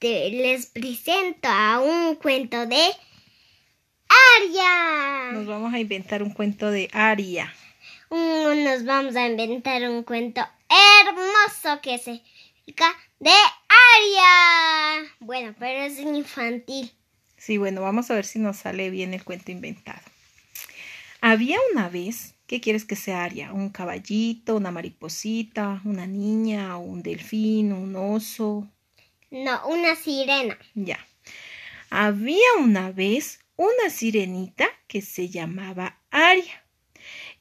les presento a un cuento de Aria. Nos vamos a inventar un cuento de Aria. nos vamos a inventar un cuento hermoso que se de Aria. Bueno, pero es infantil. Sí, bueno, vamos a ver si nos sale bien el cuento inventado. Había una vez, ¿qué quieres que sea Aria? ¿Un caballito, una mariposita, una niña, un delfín, un oso? No, una sirena. Ya. Había una vez una sirenita que se llamaba Aria.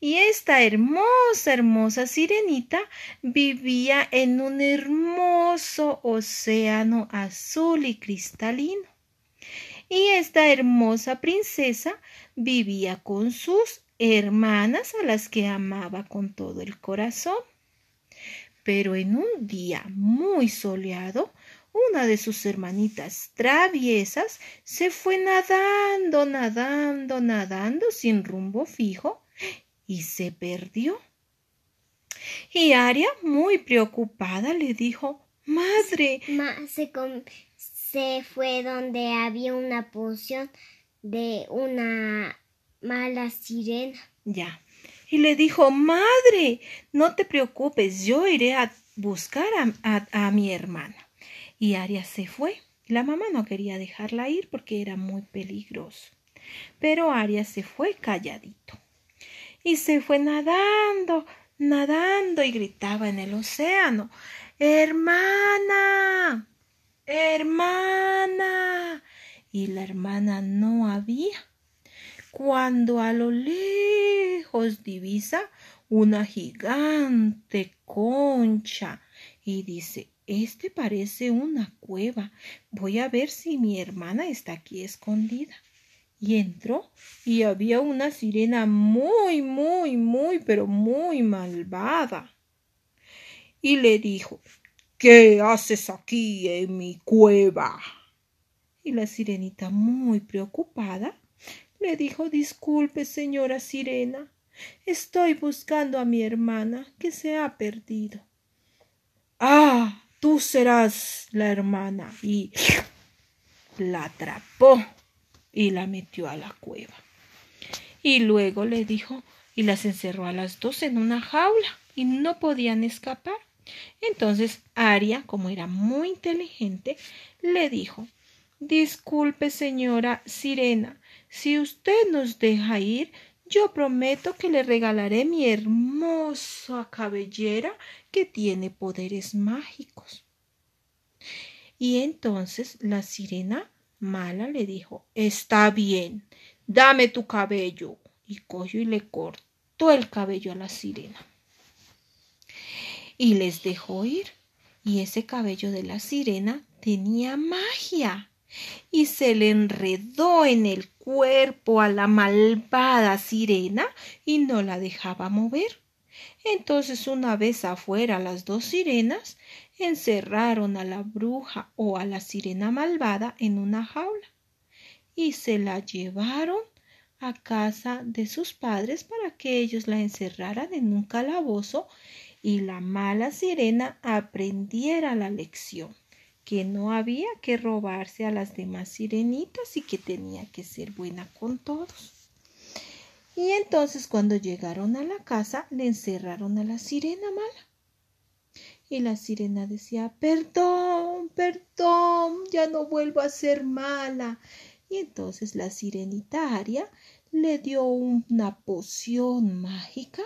Y esta hermosa, hermosa sirenita vivía en un hermoso océano azul y cristalino. Y esta hermosa princesa vivía con sus hermanas a las que amaba con todo el corazón. Pero en un día muy soleado, una de sus hermanitas traviesas se fue nadando, nadando, nadando sin rumbo fijo y se perdió. Y Aria, muy preocupada, le dijo Madre. se, se fue donde había una poción de una mala sirena. Ya. Y le dijo Madre, no te preocupes, yo iré a buscar a, a mi hermana. Y Aria se fue. La mamá no quería dejarla ir porque era muy peligroso. Pero Aria se fue calladito. Y se fue nadando, nadando y gritaba en el océano Hermana. Hermana. Y la hermana no había. Cuando a lo lejos divisa una gigante concha y dice este parece una cueva. Voy a ver si mi hermana está aquí escondida. Y entró y había una sirena muy, muy, muy, pero muy malvada. Y le dijo, ¿qué haces aquí en mi cueva? Y la sirenita, muy preocupada, le dijo, disculpe, señora sirena, estoy buscando a mi hermana que se ha perdido. Tú serás la hermana. Y la atrapó y la metió a la cueva. Y luego le dijo y las encerró a las dos en una jaula y no podían escapar. Entonces Aria, como era muy inteligente, le dijo Disculpe, señora Sirena, si usted nos deja ir, yo prometo que le regalaré mi hermosa cabellera que tiene poderes mágicos. Y entonces la sirena mala le dijo Está bien, dame tu cabello. Y cogió y le cortó el cabello a la sirena. Y les dejó ir. Y ese cabello de la sirena tenía magia y se le enredó en el cuerpo a la malvada sirena y no la dejaba mover. Entonces una vez afuera las dos sirenas encerraron a la bruja o a la sirena malvada en una jaula y se la llevaron a casa de sus padres para que ellos la encerraran en un calabozo y la mala sirena aprendiera la lección que no había que robarse a las demás sirenitas y que tenía que ser buena con todos. Y entonces cuando llegaron a la casa le encerraron a la sirena mala. Y la sirena decía, perdón, perdón, ya no vuelvo a ser mala. Y entonces la sirenita Aria le dio una poción mágica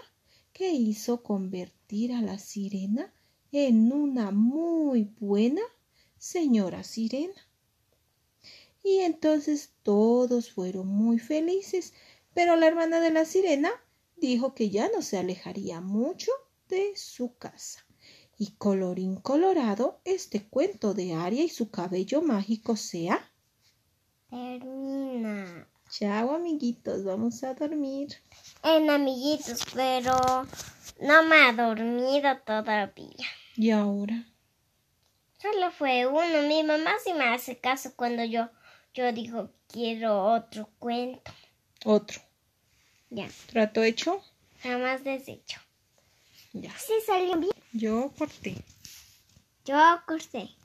que hizo convertir a la sirena en una muy buena señora sirena. Y entonces todos fueron muy felices, pero la hermana de la sirena dijo que ya no se alejaría mucho de su casa. Y colorín colorado, este cuento de Aria y su cabello mágico sea. Termina. Chao, amiguitos, vamos a dormir. En amiguitos, pero no me ha dormido todavía. ¿Y ahora? Solo fue uno. Mi mamá sí me hace caso cuando yo, yo digo quiero otro cuento. Otro. Ya. ¿Trato hecho? Jamás deshecho. Ya. Sí salió bien. Yo corté. Yo corté.